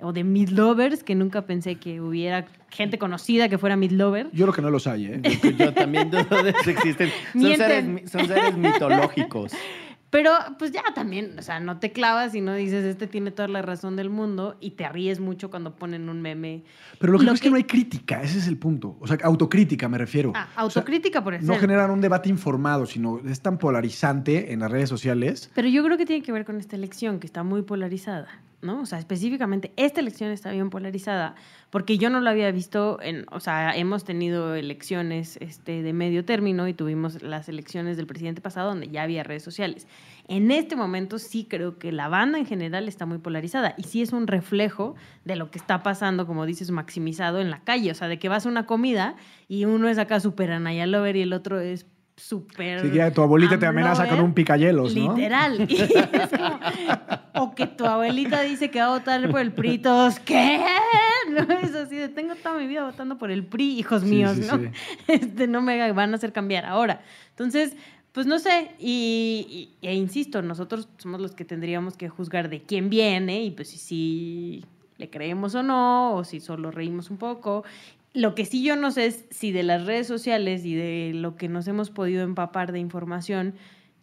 o de Midlovers, que nunca pensé que hubiera gente conocida que fuera Midlover. Yo creo que no los hay, ¿eh? Yo, yo también dudo de eso existen. Seres, son seres mitológicos. *laughs* Pero pues ya también, o sea, no te clavas y no dices, este tiene toda la razón del mundo y te ríes mucho cuando ponen un meme. Pero lo que Lo pasa es que que- no hay crítica, ese es el punto. O sea, autocrítica me refiero. Ah, O sea, autocrítica por eso. no generan un debate informado, sino es tan polarizante en las redes sociales. Pero yo creo que tiene que ver con esta elección, que está muy polarizada, ¿no? O sea, específicamente esta elección está bien polarizada, porque yo no lo había visto en, o sea, hemos tenido elecciones este, de medio término y tuvimos las elecciones del presidente pasado donde ya había redes sociales. En este momento sí creo que la banda en general está muy polarizada y sí es un reflejo de lo que está pasando, como dices, maximizado en la calle, o sea, de que vas a una comida y uno es acá súper Anaya Lover y el otro es súper... Si que tu abuelita te amenaza con un picayelos, ¿no? Literal. *laughs* Y es como- o que tu abuelita dice que va a votar por el PRI, todos, ¿qué? *laughs* No es así de, tengo toda mi vida votando por el PRI, hijos Sí, míos, sí, ¿no? sí. *laughs* Este, no me van a hacer cambiar ahora. Entonces, pues no sé, y, y- e insisto, nosotros somos los que tendríamos que juzgar de quién viene y pues si, si le creemos o no, o si solo reímos un poco. Lo que sí yo no sé es si de las redes sociales y de lo que nos hemos podido empapar de información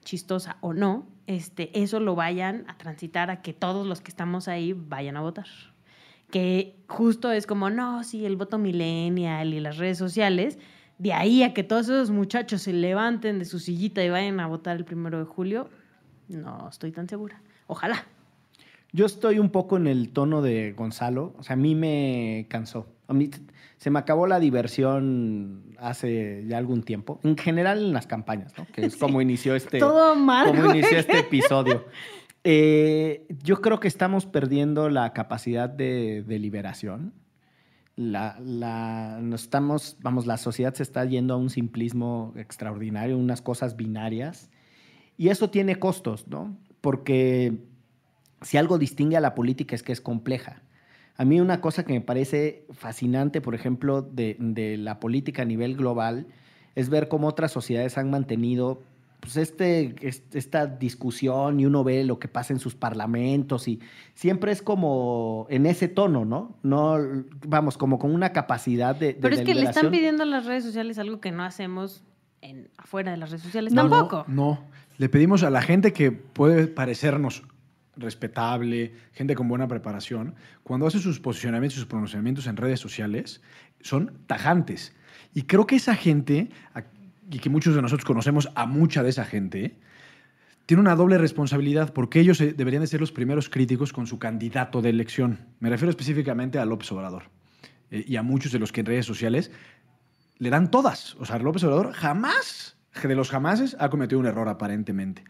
chistosa o no, este, eso lo vayan a transitar a que todos los que estamos ahí vayan a votar. Que justo es como, no, sí, el voto millennial y las redes sociales, de ahí a que todos esos muchachos se levanten de su sillita y vayan a votar el primero de julio, no estoy tan segura. Ojalá. Yo estoy un poco en el tono de Gonzalo. O sea, a mí me cansó. A mí se me acabó la diversión hace ya algún tiempo. En general en las campañas, ¿no? Que es *laughs* como inició este, Todo mal. como güey. inició este episodio. *laughs* Eh, yo creo que estamos perdiendo la capacidad de deliberación. La, la, nos estamos, vamos, la sociedad se está yendo a un simplismo extraordinario, unas cosas binarias. Y eso tiene costos, ¿no? Porque si algo distingue a la política es que es compleja. A mí una cosa que me parece fascinante, por ejemplo, de, de la política a nivel global, es ver cómo otras sociedades han mantenido pues, este, es- esta discusión y uno ve lo que pasa en sus parlamentos y siempre es como en ese tono, ¿no? No, vamos, como con una capacidad de... de Pero es que le están pidiendo a las redes sociales algo que no hacemos en, afuera de las redes sociales No, tampoco. No, no. Le pedimos a la gente que puede parecernos respetable, gente con buena preparación, cuando hace sus posicionamientos, sus pronunciamientos en redes sociales, son tajantes. Y creo que esa gente, y que muchos de nosotros conocemos a mucha de esa gente, tiene una doble responsabilidad porque ellos eh, deberían de ser los primeros críticos con su candidato de elección. Me refiero específicamente a López Obrador eh, y a muchos de los que en redes sociales le dan todas. O sea, López Obrador jamás, de los jamases, ha cometido un error aparentemente.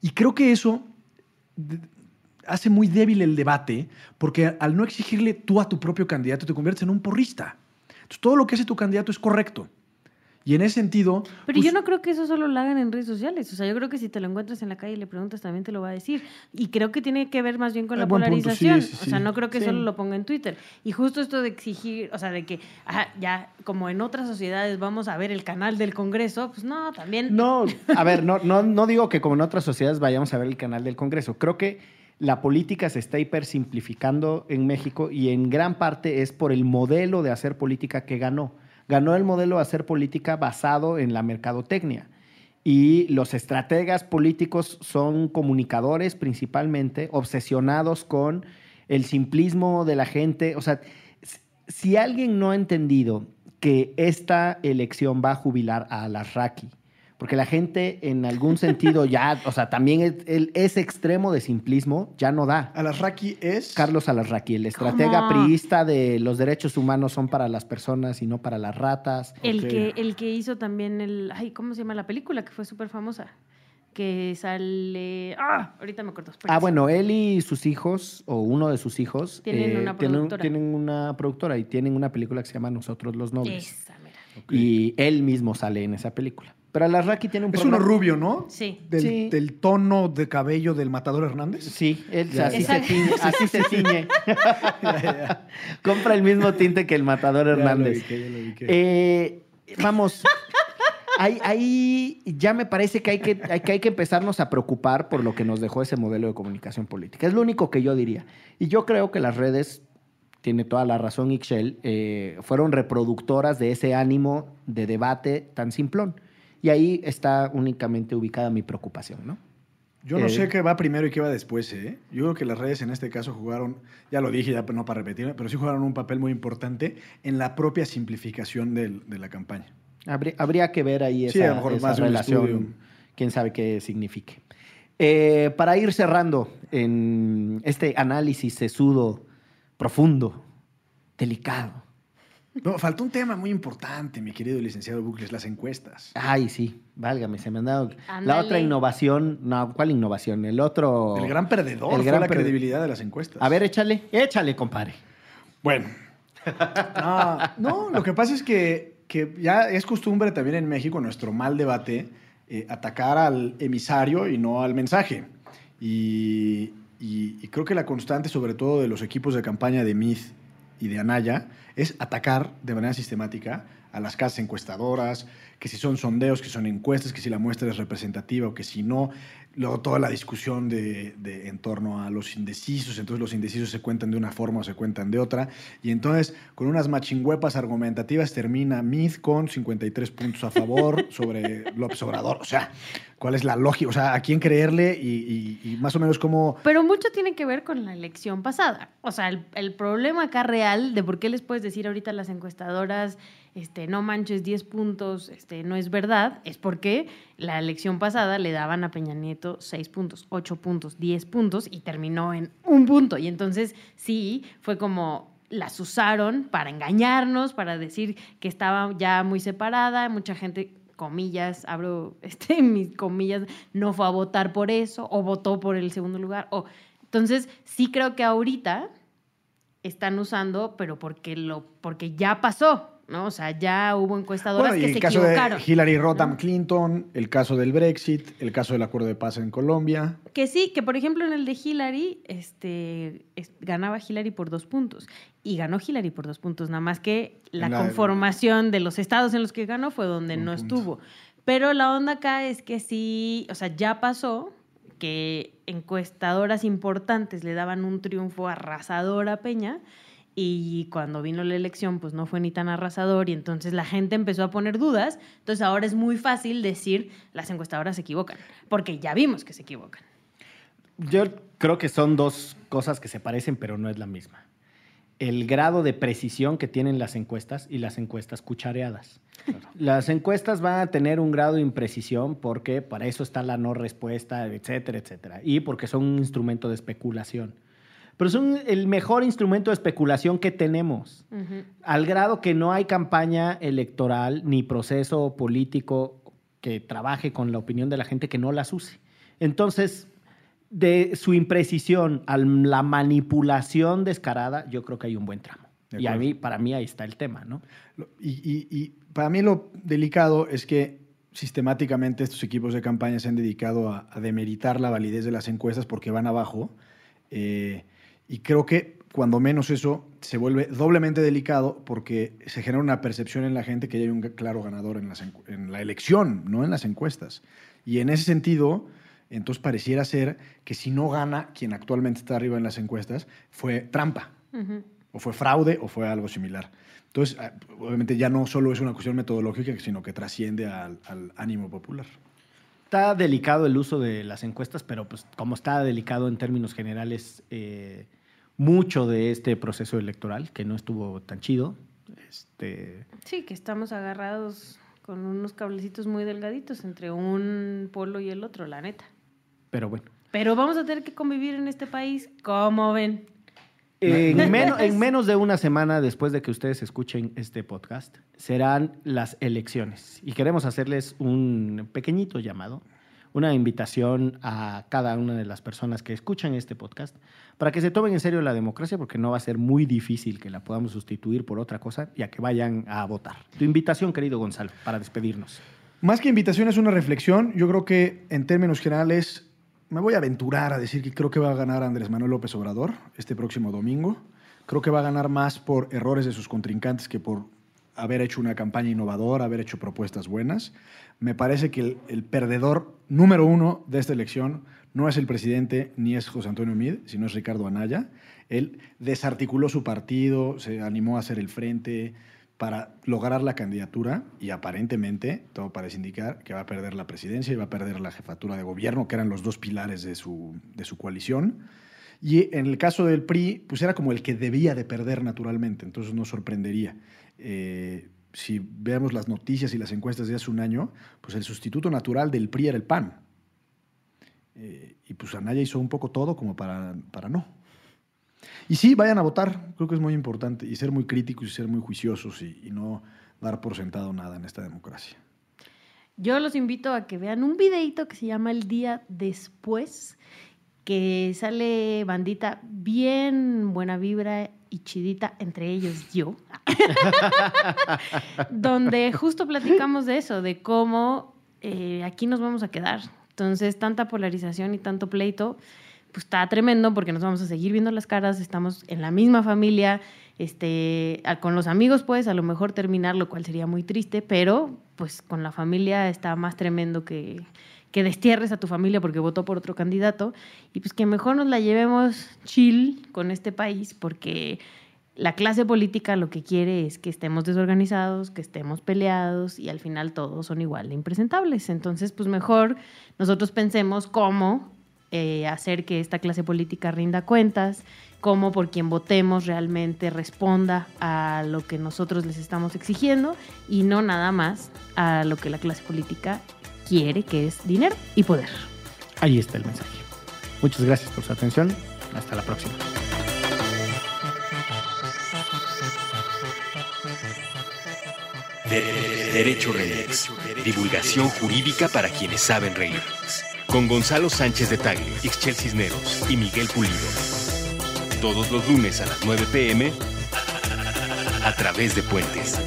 Y creo que eso hace muy débil el debate porque al no exigirle tú a tu propio candidato te conviertes en un porrista. Entonces, todo lo que hace tu candidato es correcto. Y en ese sentido... Pero pues, yo no creo que eso solo lo hagan en redes sociales. O sea, yo creo que si te lo encuentras en la calle y le preguntas, también te lo va a decir. Y creo que tiene que ver más bien con Ah, la sí, polarización. sí, O sea, no creo que Sí. solo lo ponga en Twitter. Y justo esto de exigir, o sea, de que ajá, ya como en otras sociedades vamos a ver el canal del Congreso, pues no, también. No, a ver, no, no, no digo que como en otras sociedades vayamos a ver el canal del Congreso. Creo que la política se está hipersimplificando en México y en gran parte es por el modelo de hacer política que ganó. Ganó el modelo de hacer política basado en la mercadotecnia. Y los estrategas políticos son comunicadores principalmente, obsesionados con el simplismo de la gente. O sea, si alguien no ha entendido que esta elección va a jubilar a Alasraqui, porque la gente en algún sentido ya, *laughs* o sea, también es- el- ese extremo de simplismo ya no da. Alasraqui es... Carlos Alasraqui, el estratega ¿Cómo? priista de los derechos humanos son para las personas y no para las ratas. El, que, el que hizo también el. Ay, ¿cómo se llama la película? Que fue súper famosa. que sale... Ah, ahorita me acuerdo. Ah, bueno, él y sus hijos, o uno de sus hijos, eh, Tienen una productora. tienen una productora y tienen una película que se llama Nosotros los Nobles. Esa, mira. Y él mismo sale en esa película. Pero Alarraqui tiene un Es uno rubio, ¿no? Sí. Del, Sí. del tono de cabello del matador Hernández. Sí, él Ya. así, se tiñe, así se ciñe. *laughs* Compra el mismo tinte que el matador Ya lo Hernández. lo. Eh, vamos, ahí, ahí ya me parece que hay que, hay que hay que empezarnos a preocupar por lo que nos dejó ese modelo de comunicación política. Es lo único que yo diría. Y yo creo que las redes, tiene toda la razón Ixchel, eh, fueron reproductoras de ese ánimo de debate tan simplón. Y ahí está únicamente ubicada mi preocupación, ¿no? Yo no eh, sé qué va primero y qué va después, ¿eh? Yo creo que las redes en este caso jugaron, ya lo dije, ya no para repetirme, pero sí jugaron un papel muy importante en la propia simplificación del- de la campaña. Habría, habría que ver ahí esa, Sí, a lo mejor esa más relación, quién sabe qué signifique. Eh, para ir cerrando en este análisis sesudo, profundo, delicado. No, faltó un tema muy importante, mi querido licenciado Bucles, las encuestas. Ay, sí, válgame, se me han dado. La otra innovación, no, ¿cuál innovación? El otro. El gran perdedor El fue la perde- credibilidad de las encuestas. A ver, échale, échale, compadre. Bueno. No, no, lo que pasa es que, que ya es costumbre también en México, nuestro mal debate, eh, atacar al emisario y no al mensaje. Y, y- y creo que la constante, sobre todo de los equipos de campaña de MIT y de Anaya, es atacar de manera sistemática a las casas encuestadoras, que si son sondeos, que son encuestas, que si la muestra es representativa o que si no. Luego toda la discusión de, de- en torno a los indecisos, entonces los indecisos se cuentan de una forma o se cuentan de otra. Y entonces, con unas machingüepas argumentativas, termina Myth con 53 puntos a favor *laughs* sobre López Obrador. O sea, ¿cuál es la lógica? O sea, ¿a quién creerle? Y, y- y más o menos cómo... Pero mucho tiene que ver con la elección pasada. O sea, el, el problema acá real de por qué les puedes decir ahorita a las encuestadoras, este, no manches 10 puntos, este, no es verdad, es porque la elección pasada le daban a Peña Nieto 6 puntos, 8 puntos, 10 puntos y terminó en un punto. Y entonces sí, fue como las usaron para engañarnos, para decir que estaba ya muy separada, mucha gente comillas, abro *laughs* este, mis comillas, no fue a votar por eso, o votó por el segundo lugar. O... Entonces, sí creo que ahorita están usando, pero porque, lo, porque ya pasó, ¿no? O sea, ya hubo encuestadoras Bueno, y que el se caso equivocaron. de Hillary Rodham ¿no? Clinton, el caso del Brexit, el caso del acuerdo de paz en Colombia. Que sí, que por ejemplo en el de Hillary, este, es- ganaba Hillary por dos puntos. Y ganó Hillary por dos puntos, nada más que la, conformación de los estados en los que ganó fue donde no punto. estuvo. Pero la onda acá es que sí, o sea, ya pasó que encuestadoras importantes le daban un triunfo arrasador a Peña y cuando vino la elección pues no fue ni tan arrasador y entonces la gente empezó a poner dudas, entonces ahora es muy fácil decir las encuestadoras se equivocan, porque ya vimos que se equivocan. Yo creo que son dos cosas que se parecen, pero no es la misma. El grado de precisión que tienen las encuestas y las encuestas cuchareadas. Las encuestas van a tener un grado de imprecisión porque para eso está la no respuesta, etcétera, etcétera. Y porque son un instrumento de especulación. Pero son el mejor instrumento de especulación que tenemos. Al grado que no hay campaña electoral ni proceso político que trabaje con la opinión de la gente que no las use. Entonces, de su imprecisión a la manipulación descarada, yo creo que hay un buen tramo. Y a mí, para mí ahí está el tema, ¿no? Y, y- y para mí lo delicado es que sistemáticamente estos equipos de campaña se han dedicado a, a demeritar la validez de las encuestas porque van abajo. eh, y creo que cuando menos eso se vuelve doblemente delicado porque se genera una percepción en la gente que ya hay un claro ganador en, las en la elección, no en las encuestas. Y en ese sentido, entonces pareciera ser que si no gana quien actualmente está arriba en las encuestas, fue trampa o fue fraude o fue algo similar. Entonces, ah, obviamente ya no solo es una cuestión metodológica, sino que trasciende al, al ánimo popular. Está delicado el uso de las encuestas, pero pues como está delicado en términos generales eh, mucho de este proceso electoral, que no estuvo tan chido, este, Sí, que estamos agarrados con unos cablecitos muy delgaditos entre un polo y el otro, la neta. pero bueno. Pero vamos a tener que convivir en este país, como ven. En, menos, *laughs* en menos de una semana después de que ustedes escuchen este podcast, serán las elecciones. Y queremos hacerles un pequeñito llamado, una invitación a cada una de las personas que escuchan este podcast para que se tomen en serio la democracia, porque no va a ser muy difícil que la podamos sustituir por otra cosa y a que vayan a votar. Tu invitación, querido Gonzalo, para despedirnos. Más que invitación es una reflexión. Yo creo que en términos generales me voy a aventurar a decir que creo que va a ganar Andrés Manuel López Obrador este próximo domingo. Creo que va a ganar más por errores de sus contrincantes que por haber hecho una campaña innovadora, haber hecho propuestas buenas. Me parece que el, perdedor número uno de esta elección no es el presidente ni es José Antonio Mid, sino es Ricardo Anaya. Él desarticuló su partido, se animó a hacer el frente para lograr la candidatura y aparentemente todo parece indicar que va a perder la presidencia y va a perder la jefatura de gobierno, que eran los dos pilares de su, de su coalición. Y en el caso del PRI, pues era como el que debía de perder naturalmente, entonces no sorprendería. Eh, si vemos las noticias y las encuestas de hace un año, pues el sustituto natural del PRI era el PAN. Eh, y pues Anaya hizo un poco todo como para, para no. Y sí, vayan a votar, creo que es muy importante, y ser muy críticos y ser muy juiciosos y, y no dar por sentado nada en esta democracia. Yo los invito a que vean un videito que se llama El Día Después, que sale bandita bien buena vibra y chidita, entre ellos yo, *laughs* donde justo platicamos de eso, de cómo eh, aquí nos vamos a quedar. Entonces, tanta polarización y tanto pleito, pues está tremendo porque nos vamos a seguir viendo las caras, estamos en la misma familia, este, con los amigos pues a lo mejor terminar, lo cual sería muy triste, pero pues con la familia está más tremendo que, que destierres a tu familia porque votó por otro candidato y pues que mejor nos la llevemos chill con este país porque la clase política lo que quiere es que estemos desorganizados, que estemos peleados y al final todos son igual de impresentables. Entonces, pues mejor nosotros pensemos cómo eh, hacer que esta clase política rinda cuentas, cómo por quien votemos realmente responda a lo que nosotros les estamos exigiendo y no nada más a lo que la clase política quiere, que es dinero y poder. Ahí está el mensaje. Muchas gracias por su atención. Hasta la próxima. Derecho Remix. Divulgación jurídica para quienes saben reír. Con Gonzalo Sánchez de Tagle, Ixchel Cisneros y Miguel Pulido. Todos los lunes a las 9 pm a través de Puentes.